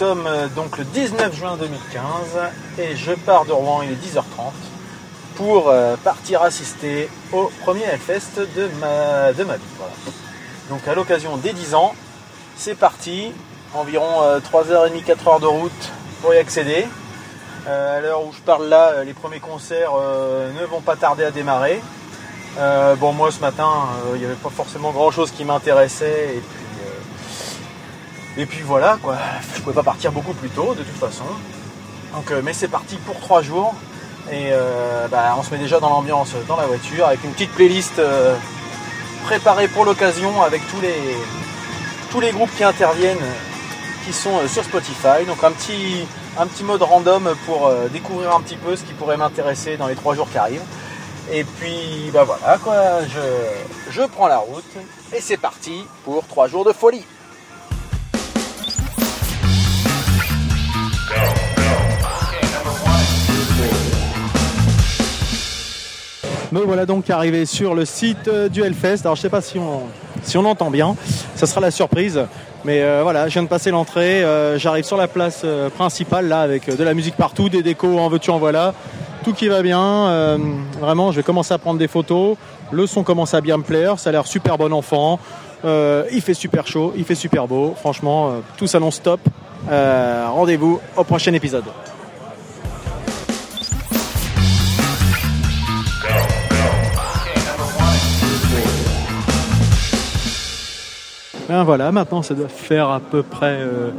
sommes euh, donc le 19 juin 2015 et je pars de Rouen, il est 10h30 pour euh, partir assister au premier Hellfest de ma, de ma vie. Donc à l'occasion des 10 ans, c'est parti. Environ 3h30, 4h de route pour y accéder. Euh, à l'heure où je parle là, euh, les premiers concerts euh, ne vont pas tarder à démarrer. Euh, bon, moi ce matin, euh, il n'y avait pas forcément grand chose qui m'intéressait. Euh, et puis voilà, quoi. Je pouvais pas partir beaucoup plus tôt, de toute façon. Donc, euh, mais c'est parti pour trois jours. Et euh, bah, on se met déjà dans l'ambiance dans la voiture avec une petite playlist euh, préparée pour l'occasion avec tous les, tous les groupes qui interviennent qui sont sur Spotify. Donc un petit, un petit mode random pour découvrir un petit peu ce qui pourrait m'intéresser dans les trois jours qui arrivent. Et puis bah voilà quoi, je, je prends la route et c'est parti pour trois jours de folie. Me voilà donc arrivé sur le site euh, du Hellfest. Alors je sais pas si on, entend bien, ça sera la surprise. Mais euh, voilà, je viens de passer l'entrée, euh, j'arrive sur la place principale là avec de la musique partout, des décos en veux-tu en voilà, tout qui va bien. Vraiment, je vais commencer à prendre des photos. Le son commence à bien me plaire, ça a l'air super bon enfant. Il fait super chaud, il fait super beau. Franchement, tout s'annonce top. Rendez-vous au prochain épisode. Ben voilà, maintenant ça doit faire à peu près euh,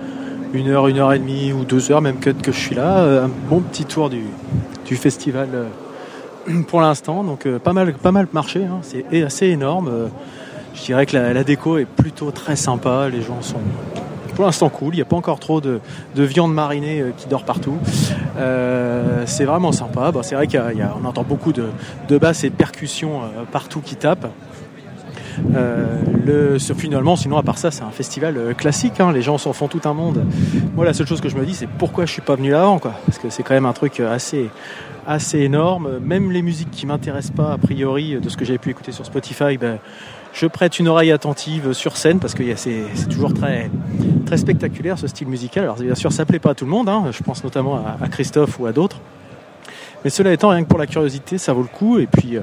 une heure, une heure et demie ou deux heures même que, que je suis là. Euh, un bon petit tour du, festival euh, pour l'instant. Donc pas mal, pas mal marché, hein. c'est assez énorme. Je dirais que la, déco est plutôt très sympa. Les gens sont pour l'instant cool. Il n'y a pas encore trop de, de viande marinée qui dort partout. C'est vraiment sympa. C'est vrai qu'on entend beaucoup de, de basses et de percussions partout qui tapent. Euh, le, finalement, sinon, à part ça, c'est un festival euh, classique. hein. Les gens s'en font tout un monde. Moi, la seule chose que je me dis, c'est pourquoi je suis pas venu avant, quoi. Parce que c'est quand même un truc euh, assez, assez énorme. Même les musiques qui m'intéressent pas, a priori, de ce que j'avais pu écouter sur Spotify, ben, je prête une oreille attentive sur scène parce que c'est toujours très, très spectaculaire ce style musical. Alors, bien sûr, ça plaît pas à tout le monde. hein. Je pense notamment à, Christophe ou à d'autres. Mais cela étant, rien que pour la curiosité, ça vaut le coup. Et puis.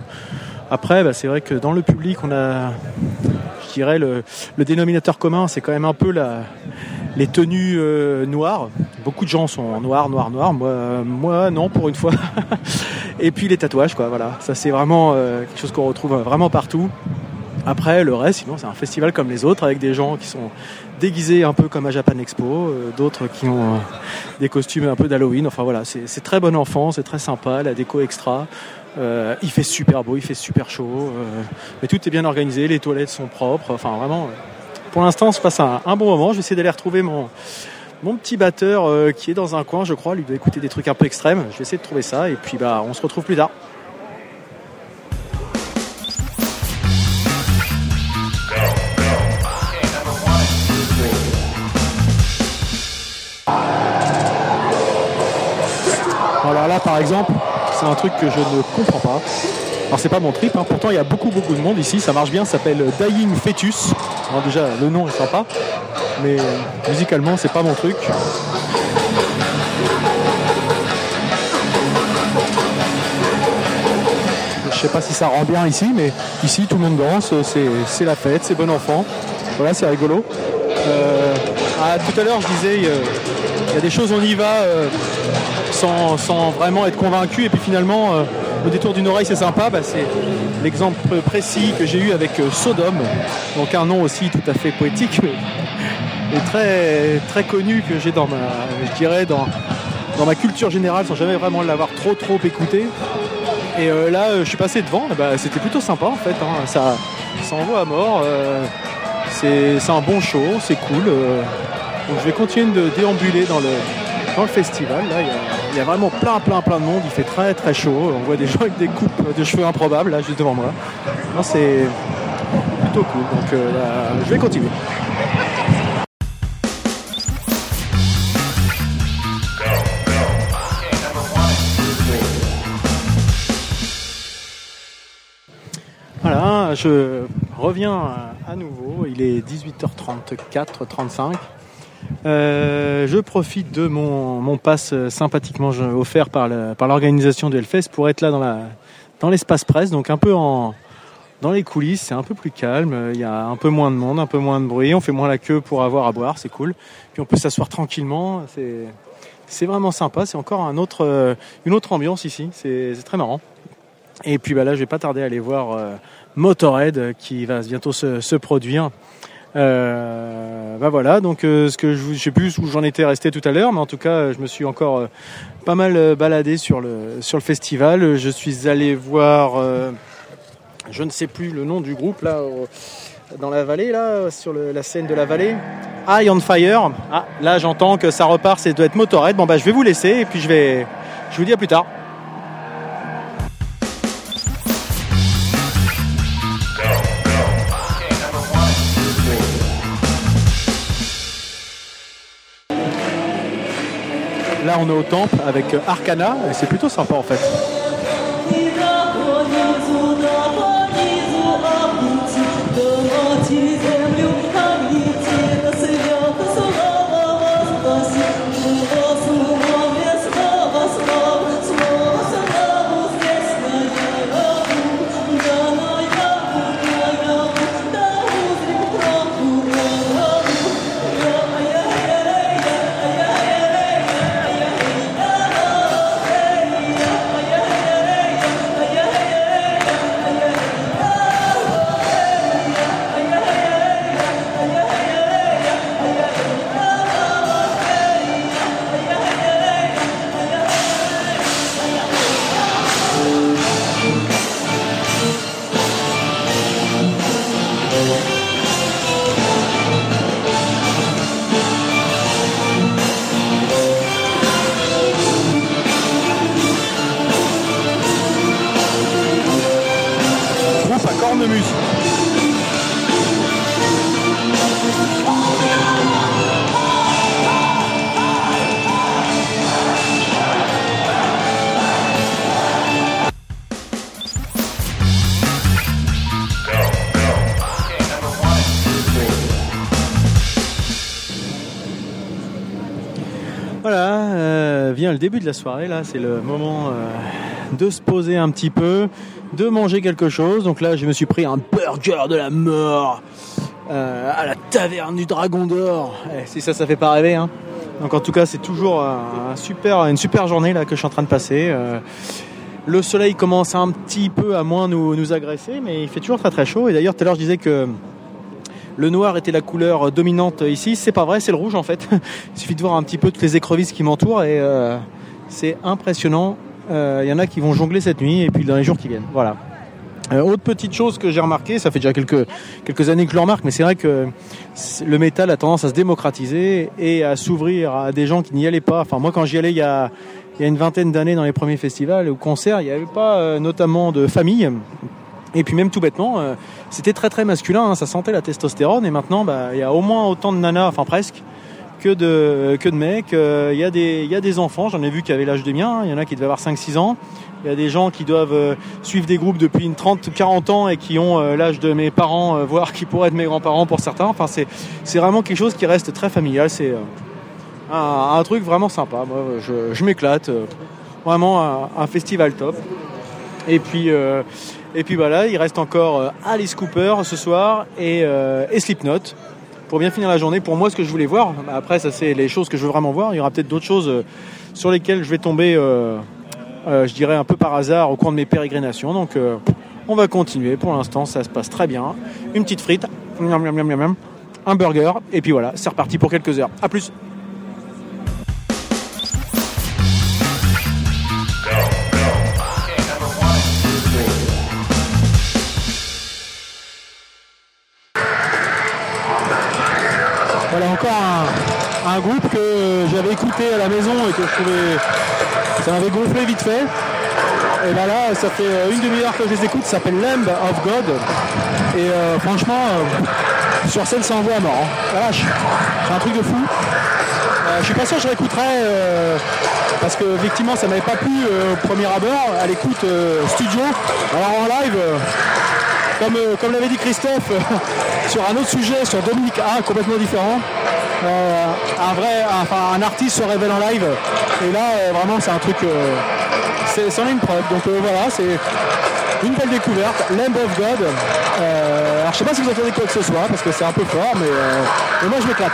Après, bah, c'est vrai que dans le public, on a, je dirais, le, dénominateur commun, c'est quand même un peu la, les tenues euh, noires. Beaucoup de gens sont en noir, noir. Moi, euh, moi non, pour une fois. Et puis les tatouages, quoi. Voilà, ça c'est vraiment euh, quelque chose qu'on retrouve vraiment partout. Après, le reste, sinon, c'est un festival comme les autres, avec des gens qui sont déguisés un peu comme à Japan Expo, euh, d'autres qui ont euh, des costumes un peu d'Halloween. Enfin voilà, c'est très bon enfant, c'est très sympa, la déco extra. Euh, il fait super beau, il fait super chaud, euh, mais tout est bien organisé, les toilettes sont propres. Enfin vraiment, euh, pour l'instant, on se passe un, bon moment. Je vais essayer d'aller retrouver mon mon petit batteur qui est dans un coin, je crois. Lui doit écouter des trucs un peu extrêmes. Je vais essayer de trouver ça et puis bah on se retrouve plus tard. Alors là, par exemple, c'est un truc que je ne comprends pas. Alors c'est pas mon trip, hein. pourtant il y a beaucoup beaucoup de monde ici, ça marche bien, ça s'appelle Dying Fetus. Déjà le nom est sympa, mais musicalement c'est pas mon truc. Je sais pas si ça rend bien ici, mais ici tout le monde danse, c'est c'est la fête, c'est bon enfant. Voilà, c'est rigolo. Euh, ah, tout à l'heure je disais, euh, il y a des choses on y va euh, sans, vraiment être convaincu, et puis finalement euh, au détour d'une oreille c'est sympa. Bah, c'est l'exemple précis que j'ai eu avec euh, Sodome, donc un nom aussi tout à fait poétique, mais et très très connu que j'ai dans ma, je dirais dans dans ma culture générale sans jamais vraiment l'avoir trop trop écouté. Et euh, là, je suis passé devant, bah, c'était plutôt sympa en fait. hein. Ça, ça envoie à mort. c'est un bon show, c'est cool. donc je vais continuer de déambuler dans le, dans le festival. Il y a vraiment plein, plein, plein de monde. Il fait très, très chaud. On voit des gens avec des coupes de cheveux improbables là, juste devant moi. C'est plutôt cool. Donc euh, là, je vais continuer. Voilà, je reviens à nouveau. Il est 18h34, 35. Euh, je profite de mon, mon pass sympathiquement offert par l'organisation de Hellfest pour être là dans la dans l'espace presse, donc un peu en dans les coulisses, c'est un peu plus calme, il y a un peu moins de monde, un peu moins de bruit, on fait moins la queue pour avoir à boire, c'est cool. Puis on peut s'asseoir tranquillement, c'est vraiment sympa, c'est encore un autre, une autre ambiance ici, c'est très marrant. Et puis bah là, je vais pas tarder à aller voir euh, Motorhead qui va bientôt se produire. Euh, bah voilà, donc euh, ce que je, je sais plus où j'en étais resté tout à l'heure, mais en tout cas, je me suis encore euh, pas mal baladé sur le sur le festival. Je suis allé voir, je ne sais plus le nom du groupe là dans la vallée là, sur la scène de la vallée. Eye on Fire. Ah, là j'entends que ça repart, c'est doit être Motorhead. Bon bah je vais vous laisser et puis je vais, je vous dis à plus tard. Là, on est au temple avec Arcana et c'est plutôt sympa en fait. Début de la soirée, là, c'est le moment euh, de se poser un petit peu, de manger quelque chose. Donc là, je me suis pris un burger de la mort euh, à la taverne du Dragon d'Or. Eh, si ça, ça fait pas rêver. Hein. Donc en tout cas, c'est toujours un super, une super journée là que je suis en train de passer. Euh, le soleil commence un petit peu à moins nous, nous agresser, mais il fait toujours très très chaud. Et d'ailleurs, tout à l'heure, je disais que le noir était la couleur dominante ici. C'est pas vrai, c'est le rouge en fait. Il suffit de voir un petit peu toutes les écrevisses qui m'entourent et euh, c'est impressionnant. Il euh, y en a qui vont jongler cette nuit et puis dans les jours qui viennent. Voilà. Euh, autre petite chose que j'ai remarqué, ça fait déjà quelques, quelques années que je le remarque, mais c'est vrai que le métal a tendance à se démocratiser et à s'ouvrir à des gens qui n'y allaient pas. Enfin, moi, quand j'y allais il y a, il une vingtaine d'années dans les premiers festivals ou concerts, il n'y avait pas notamment de famille. Et puis même tout bêtement, c'était très très masculin, hein, ça sentait la testostérone. Et maintenant, bah, il y a au moins autant de nanas, enfin presque, que de, que de mecs. Euh, il y, a des, y a des enfants, j'en ai vu qui avaient l'âge de mien, il y en a qui devaient avoir 5-6 ans. Il y a des gens qui doivent euh, suivre des groupes depuis une 30-40 ans et qui ont l'âge de mes parents, voire qui pourraient être mes grands-parents pour certains. Enfin, c'est, vraiment quelque chose qui reste très familial. C'est un, truc vraiment sympa. Moi, je, je m'éclate. vraiment un, un, festival top. Et puis, et puis voilà, il reste encore euh, Alice Cooper ce soir et, euh, et Slipknot pour bien finir la journée. Pour moi, ce que je voulais voir, après, ça c'est les choses que je veux vraiment voir. Il y aura peut-être d'autres choses euh, sur lesquelles je vais tomber, je dirais un peu par hasard au cours de mes pérégrinations. Donc, on va continuer. Pour l'instant, ça se passe très bien. Une petite frite, un burger, et puis voilà, c'est reparti pour quelques heures. À plus. Ça m'avait gonflé vite fait. Et ben là, ça fait une demi-heure que je les écoute, ça s'appelle Lamb of God. Et euh, franchement, euh, sur scène, ça envoie mort. Hein. c'est un truc de fou. Euh, je suis pas sûr que je réécouterai parce que effectivement ça m'avait pas plu au premier abord à l'écoute studio. Alors en live, comme, euh, comme l'avait dit Christophe, sur un autre sujet, sur Dominique A, complètement différent. Euh, un vrai, enfin un artiste se révèle en live. Et là, euh, vraiment, c'est un truc, c'est, c'en est une preuve. Donc voilà, c'est une belle découverte, Lamb of God. alors je sais pas si vous entendez quoi que ce soit, parce que c'est un peu fort, mais, mais moi je m'éclate.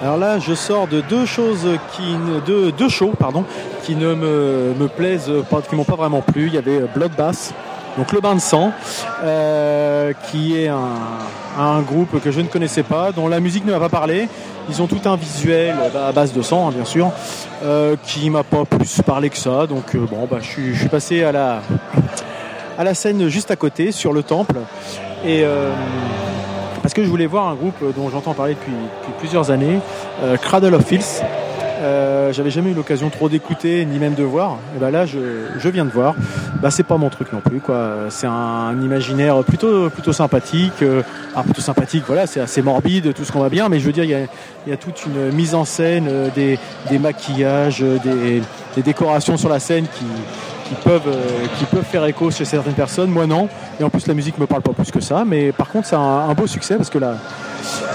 Alors là, je sors de deux choses qui, de deux shows, pardon, qui ne me, plaisent pas, qui m'ont pas vraiment plu. Il y avait Bloodbath, donc le bain de sang, euh, qui est un, groupe que je ne connaissais pas, dont la musique ne m'a pas parlé. Ils ont tout un visuel à base de sang, hein, bien sûr, euh, qui m'a pas plus parlé que ça. Donc euh, bon, bah, je, suis, passé à la, à la scène juste à côté, sur le temple, et parce que je voulais voir un groupe dont j'entends parler depuis, plusieurs années, euh, Cradle of Filth. Euh, j'avais jamais eu l'occasion trop d'écouter ni même de voir. Et ben là, je, viens de voir. Bah, c'est pas mon truc non plus, quoi. C'est un, imaginaire plutôt plutôt sympathique. Euh, plutôt sympathique. Voilà, c'est assez morbide, tout ce qu'on va bien. Mais je veux dire, il y a, toute une mise en scène, des, maquillages, des, des, décorations sur la scène qui qui peuvent, euh, qui peuvent faire écho chez certaines personnes. Moi, non. Et en plus, la musique me parle pas plus que ça. Mais par contre, c'est un, beau succès parce que là,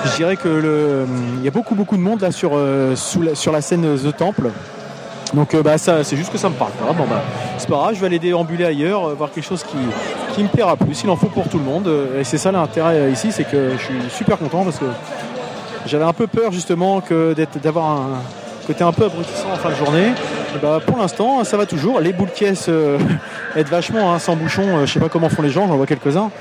je dirais que le, il y a beaucoup, beaucoup de monde là sur, euh, sur la scène The Temple. Donc euh, bah, ça, c'est juste que ça me parle pas. Bon, bah, c'est pas grave, je vais aller déambuler ailleurs, voir quelque chose qui, qui me plaira plus. Il en faut pour tout le monde. Et c'est ça l'intérêt ici, c'est que je suis super content parce que j'avais un peu peur justement que d'avoir un côté un peu abrutissant en fin de journée. Bah, pour l'instant, ça va toujours. Les boules caisses euh, aident vachement, hein, sans bouchon. Euh, je sais pas comment font les gens, j'en vois quelques-uns.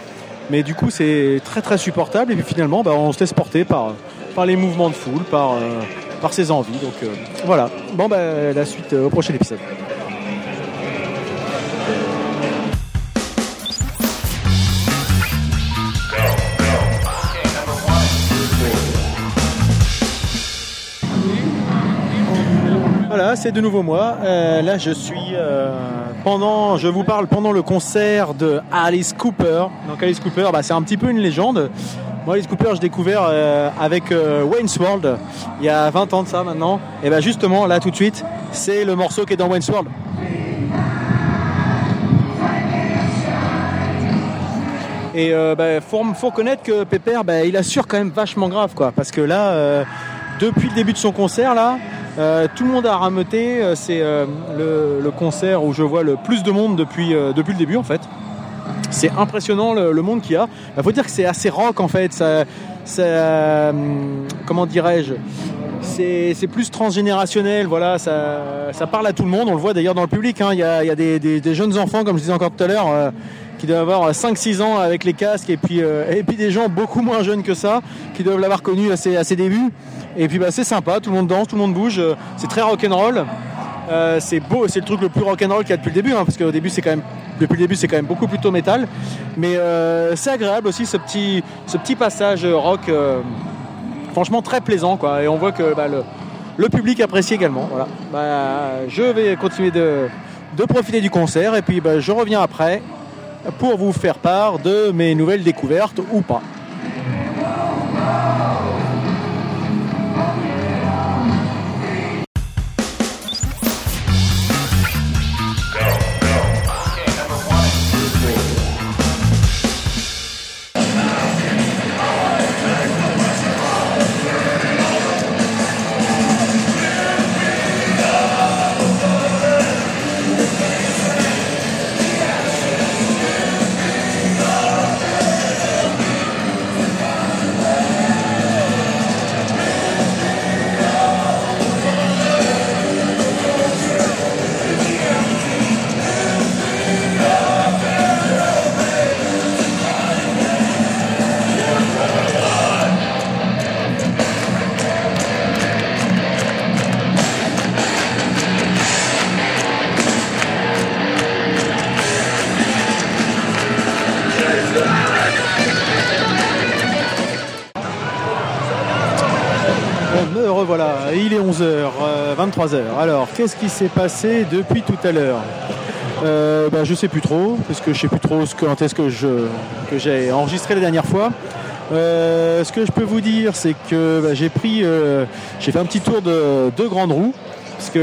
Mais du coup, c'est très très supportable. Et puis finalement, bah, on se laisse porter par, par les mouvements de foule, par, euh, par ses envies. Donc voilà. Bon, bah, la suite au prochain épisode. C'est de nouveau moi. Euh, là, je suis euh, pendant, je vous parle pendant le concert de Alice Cooper. Donc Alice Cooper, bah, c'est un petit peu une légende. Moi, Alice Cooper, j'ai découvert euh, avec Wayne's World il y a 20 ans de ça maintenant. Et bah justement, là tout de suite, c'est le morceau qui est dans Wayne's World. Et bah, faut, faut reconnaître que Pepper, bah, il assure quand même vachement grave, quoi. Parce que là, depuis le début de son concert, là, euh, tout le monde a rameuté. Euh, c'est euh, le, concert où je vois le plus de monde depuis, le début en fait. C'est impressionnant le, monde qu'il y a. Il faut dire que c'est assez rock en fait. Comment dirais-je? C'est plus transgénérationnel, voilà, ça, parle à tout le monde, on le voit d'ailleurs dans le public, hein. il y, a, des, jeunes enfants, comme je disais encore tout à l'heure, qui doivent avoir 5-6 ans avec les casques, et puis, et puis des gens beaucoup moins jeunes que ça, qui doivent l'avoir connu à ses débuts. Et puis bah, c'est sympa, tout le monde danse, tout le monde bouge, euh, c'est très rock'n'roll. Euh, c'est beau, c'est le truc le plus rock'n'roll qu'il y a depuis le début, hein, parce même, depuis le début c'est quand même beaucoup plutôt métal. Mais euh, c'est agréable aussi ce petit, passage rock, franchement très plaisant quoi. Et on voit que bah, le, public apprécie également. Voilà. Bah, je vais continuer de, de, profiter du concert et puis bah, je reviens après pour vous faire part de mes nouvelles découvertes ou pas. 23h. Euh, Alors, qu'est-ce qui s'est passé depuis tout à l'heure euh, bah, Je sais plus trop, parce que je sais plus trop ce que, quand est-ce que, je, que j'ai enregistré la dernière fois. Euh, ce que je peux vous dire, c'est que bah, j'ai pris, euh, j'ai fait un petit tour de deux grandes roues, puisque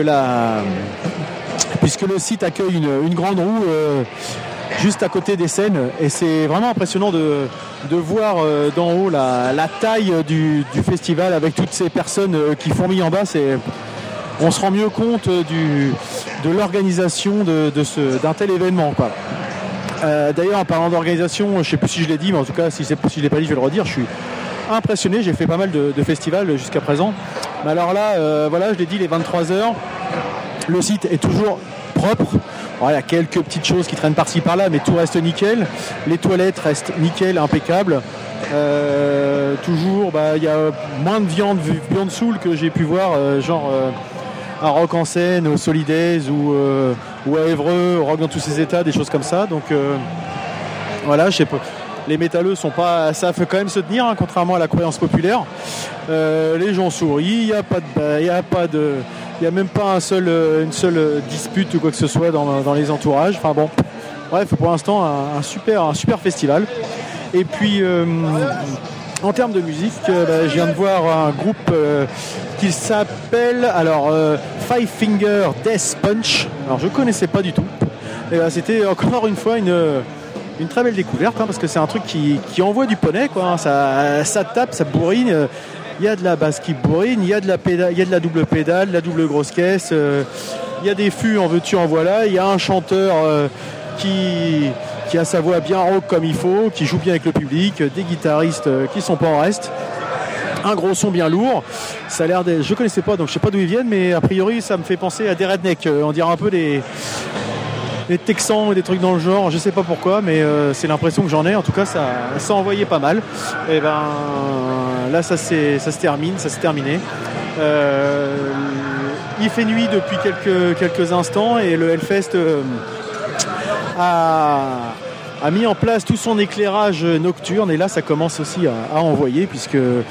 le site accueille une, grande roue euh, juste à côté des scènes, et c'est vraiment impressionnant de, voir d'en haut la, taille du, festival avec toutes ces personnes qui fourmillent en bas. C'est, on se rend mieux compte du, de l'organisation de, d'un tel événement. Euh, d'ailleurs, en parlant d'organisation, je ne sais plus si je l'ai dit, mais en tout cas, si, je ne l'ai pas dit, je vais le redire. Je suis impressionné. J'ai fait pas mal de, festivals jusqu'à présent. Mais alors là, euh, voilà, je l'ai dit, les 23 heures. Le site est toujours propre. il y a quelques petites choses qui traînent par-ci par-là, mais tout reste nickel. Les toilettes restent nickel, impeccables. Euh, toujours, bah, il y a moins de viande, viande soul que j'ai pu voir, genre à Rock en scène, au Solidays ou, euh, ou à Évreux, Rock dans tous ces états, des choses comme ça. Donc euh, voilà, je sais pas. Les métalleux sont pas, ça fait quand même se tenir, hein, contrairement à la croyance populaire. Euh, les gens sourient, il n'y a pas de, de, il a même pas un seul, une seule dispute ou quoi que ce soit dans, les entourages. Enfin bon, bref, pour l'instant un, super, un super festival. Et puis en termes de musique, bah, je viens de voir un groupe qui s'appelle alors euh, Five Finger Death Punch. Alors je connaissais pas du tout. Et ben, c'était encore une fois une, une très belle découverte hein, parce que c'est un truc qui, envoie du poney quoi. Hein. Ça, ça tape, ça bourrine. Il y a de la basse qui bourrine, il y a de la pédale, il y a de la double pédale, de la double grosse caisse. Euh, il y a des fûts en veux-tu en voilà. Il y a un chanteur euh, qui qui a sa voix bien rock comme il faut, qui joue bien avec le public, des guitaristes qui sont pas en reste un gros son bien lourd. Ça a l'air des... Je connaissais pas, donc je sais pas d'où ils viennent, mais a priori ça me fait penser à des rednecks. Euh, on dirait un peu des, des Texans ou des trucs dans le genre. Je sais pas pourquoi, mais euh, c'est l'impression que j'en ai. En tout cas, ça, ça envoyait pas mal. Et ben là, ça, ça se termine, ça s'est terminé. Euh, il fait nuit depuis quelques, quelques instants et le Hellfest a mis en place tout son éclairage nocturne. Et là ça commence aussi à, envoyer puisque euh,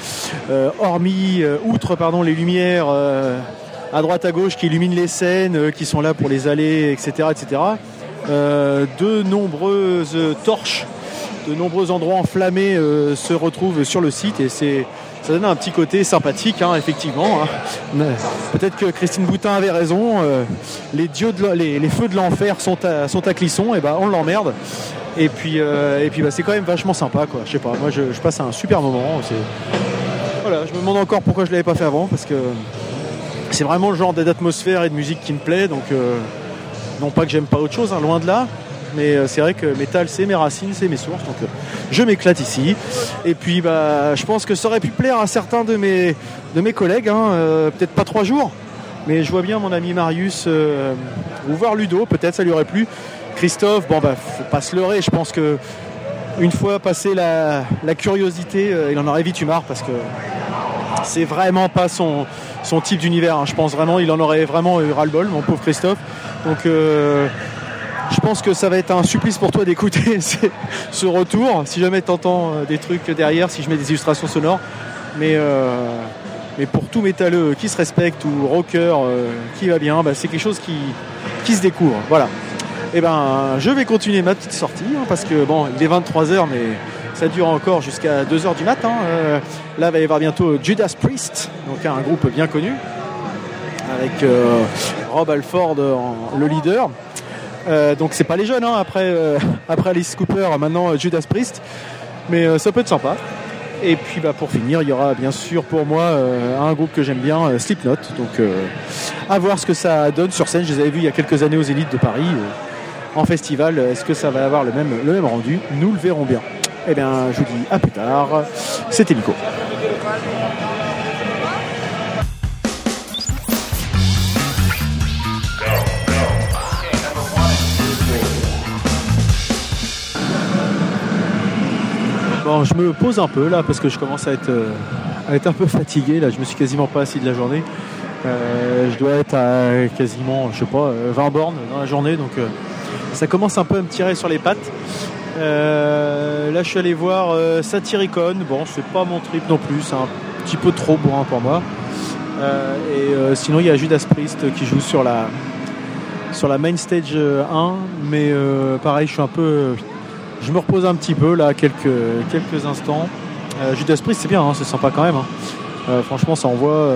hormis euh, outre pardon les lumières euh, à droite à gauche qui illuminent les scènes qui sont là pour les allées etc etc de nombreuses torches de nombreux endroits enflammés se retrouvent sur le site. Et c'est ça donne un petit côté sympathique, hein, effectivement. Hein. Peut-être que Christine Boutin avait raison. les, dieux les, feux de l'enfer sont à, Clisson, et ben on l'emmerde. Et puis, euh, puis bah, c'est quand même vachement sympa, quoi. Je sais pas, moi je, passe un super moment. Voilà, je me demande encore pourquoi je l'avais pas fait avant, parce que c'est vraiment le genre d'atmosphère et de musique qui me plaît. Donc, euh, non pas que j'aime pas autre chose, hein, loin de là. Mais euh, c'est vrai que métal, c'est mes racines, c'est mes sources. Donc, je m'éclate ici. Et puis, bah, je pense que ça aurait pu plaire à certains de mes, de mes collègues. Hein, peut-être pas trois jours. Mais je vois bien mon ami Marius, ou voir Ludo, peut-être ça lui aurait plu. Christophe, bon bah faut pas se leurrer, je pense que une fois passé la, curiosité, euh, il en aurait vite eu marre parce que c'est vraiment pas son, son type d'univers. Hein. Je pense vraiment il en aurait vraiment eu ras-le-bol, mon pauvre Christophe. Donc euh, je pense que ça va être un supplice pour toi d'écouter ce retour. Si jamais tu entends euh, des trucs derrière, si je mets des illustrations sonores. Mais, mais pour tout métalleux qui se respecte ou rocker qui va bien, bah, c'est quelque chose qui, qui se découvre. Voilà. Et eh ben, je vais continuer ma petite sortie hein, parce que bon, il est 23h, mais ça dure encore jusqu'à 2h du matin. Euh, là, il va y avoir bientôt Judas Priest, donc un groupe bien connu, avec euh, Rob Alford le leader. Euh, donc c'est pas les jeunes hein, après, après Alice Cooper, maintenant Judas Priest, mais ça peut être sympa. Et puis bah, pour finir, il y aura bien sûr pour moi un groupe que j'aime bien, Slipknot. Donc à voir ce que ça donne sur scène. Je les avais vus il y a quelques années aux Élites de Paris en festival. Est-ce que ça va avoir le même, le même rendu? Nous le verrons bien. Eh bien, je vous dis à plus tard. C'était Nico. Bon, je me pose un peu là parce que je commence à être, euh, à être un peu fatigué. Là, je me suis quasiment pas assis de la journée. Euh, je dois être à quasiment, je sais pas, 20 euh, bornes dans la journée, donc ça commence un peu à me tirer sur les pattes. Là, je suis allé voir Satyricon. Bon, c'est pas mon trip non plus, c'est un petit peu trop bourrin pour moi. Et sinon, il y a Judas Priest qui joue sur la, sur la main stage 1. Mais pareil, je suis un peu. Je me repose un petit peu là, quelques, quelques instants. Judas Priest, c'est bien, hein, c'est sympa quand même. Hein. franchement, ça envoie.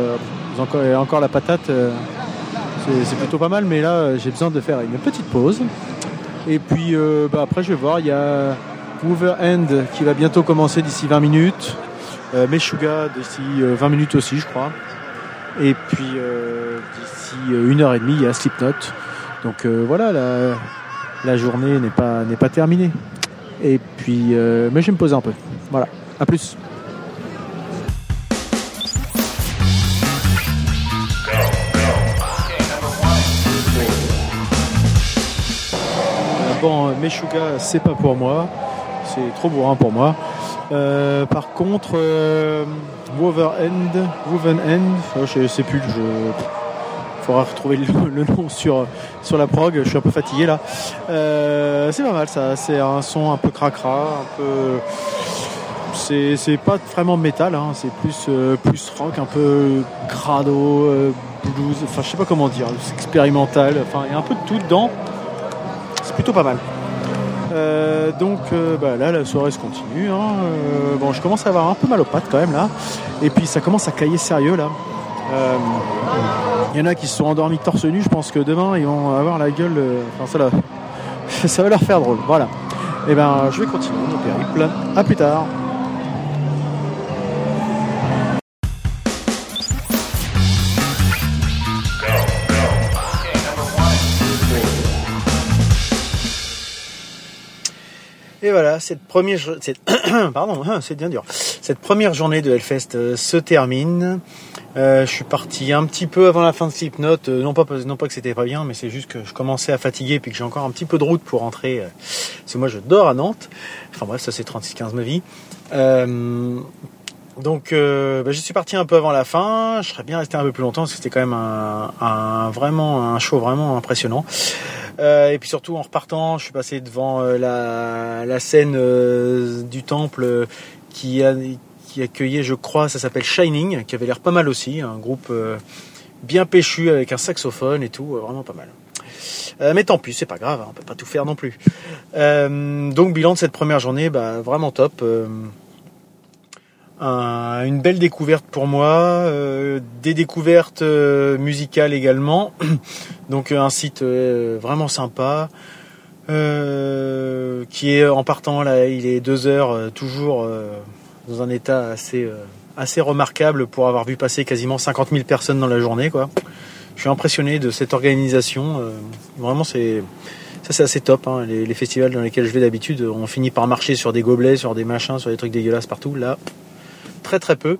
encore, encore la patate. c'est plutôt pas mal, mais là, j'ai besoin de faire une petite pause. Et puis bah, après, je vais voir, il y a Hoover End qui va bientôt commencer d'ici 20 minutes. Euh, Meshuga d'ici 20 minutes aussi, je crois. Et puis d'ici une heure et demie, il y a Slipknot. Donc voilà, la, la journée n'est pas, n'est pas terminée. Et puis, euh, mais je vais me poser un peu. Voilà, à plus. Bon, Meshuga, c'est pas pour moi. C'est trop bourrin pour moi. Euh, par contre, euh, Woven End, Woven End, je sais plus, je il faudra retrouver le, nom sur, sur la prog. Je suis un peu fatigué là. Euh, c'est pas mal ça. C'est un son un peu cracra, un peu. C'est pas vraiment métal, hein. c'est plus, euh, plus rock, un peu crado, euh, blues, enfin je sais pas comment dire, expérimental, enfin il y a un peu de tout dedans. C'est plutôt pas mal. donc bah, là la soirée se continue. Hein. bon je commence à avoir un peu mal aux pattes quand même là. Et puis ça commence à cailler sérieux là. Il y en a qui se sont endormis torse nu. Je pense que demain, ils vont avoir la gueule. Euh, enfin, ça, ça va leur faire drôle. Voilà. Et eh ben, je vais continuer mon périple. À plus tard. Et voilà, cette première, cette, pardon, c'est bien dur. Cette première journée de Hellfest euh, se termine. Euh, je suis parti un petit peu avant la fin de Slipknot, euh, non pas non pas que c'était pas bien, mais c'est juste que je commençais à fatiguer puis que j'ai encore un petit peu de route pour rentrer. Parce que moi je dors à Nantes. Enfin bref, ça c'est 36-15 ma vie. Donc bah, je suis parti un peu avant la fin. Je serais bien resté un peu plus longtemps parce que c'était quand même un, vraiment un show vraiment impressionnant. et puis surtout en repartant, je suis passé devant la, la scène du temple qui a qui accueillait, je crois, ça s'appelle Shining, qui avait l'air pas mal aussi, un groupe euh, bien péchu avec un saxophone et tout, euh, vraiment pas mal. Euh, mais tant pis, c'est pas grave, hein, on peut pas tout faire non plus. donc bilan de cette première journée, bah, vraiment top. Une belle découverte pour moi, des découvertes musicales également. donc un site vraiment sympa. qui est en partant là, il est deux heures toujours dans un état assez, euh, remarquable pour avoir vu passer quasiment 50 000 personnes dans la journée. Quoi. Je suis impressionné de cette organisation. Euh, vraiment, c'est ça c'est assez top. Hein. Les, festivals dans lesquels je vais d'habitude, on finit par marcher sur des gobelets, sur des machins, sur des trucs dégueulasses partout. Là, très très peu.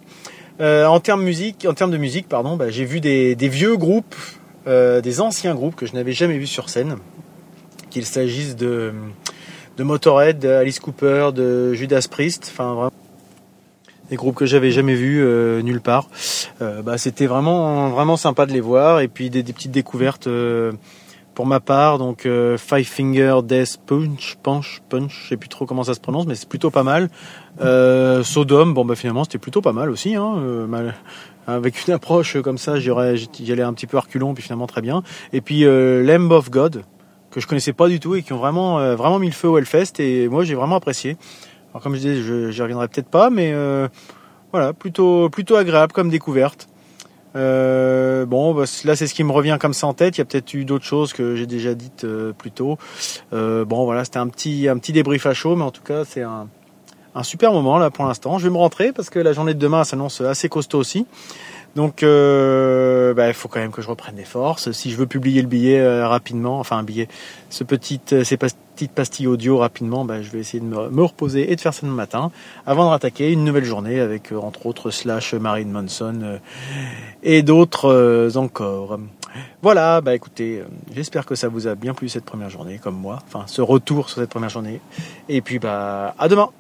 Euh, en termes musique, en termes de musique, pardon, bah, j'ai vu des, vieux groupes, des anciens groupes que je n'avais jamais vus sur scène. Qu'il s'agisse de de Motorhead, Alice Cooper, de Judas Priest, enfin vraiment des groupes que j'avais jamais vus euh, nulle part. Euh, bah, c'était vraiment vraiment sympa de les voir et puis des, petites découvertes euh, pour ma part. Donc Five Finger Death Punch, Punch, Punch, je sais plus trop comment ça se prononce, mais c'est plutôt pas mal. Sodom, bon bah finalement c'était plutôt pas mal aussi. Hein, avec une approche comme ça, j'y allais un petit peu reculons, puis finalement très bien. Et puis Lamb of God que je connaissais pas du tout et qui ont vraiment vraiment mis le feu au Hellfest et moi j'ai vraiment apprécié. Alors comme je disais, j'y reviendrai peut-être pas, mais euh, voilà, plutôt plutôt agréable comme découverte. Euh, bon, bah, là c'est ce qui me revient comme ça en tête. Il y a peut-être eu d'autres choses que j'ai déjà dites euh, plus tôt. bon, voilà, c'était un petit un petit débrief à chaud, mais en tout cas c'est un un super moment là pour l'instant. Je vais me rentrer parce que la journée de demain s'annonce assez costaud aussi. Donc, euh, bah, il faut quand même que je reprenne des forces. Si je veux publier le billet euh, rapidement, enfin un billet, ce petit, euh, ces petites pastilles audio rapidement, bah, je vais essayer de me, reposer et de faire ça le matin, avant de rattaquer une nouvelle journée avec entre autres Slash, Marine Monson et d'autres encore. Voilà, bah écoutez, j'espère que ça vous a bien plu cette première journée, comme moi, enfin ce retour sur cette première journée. Et puis bah à demain.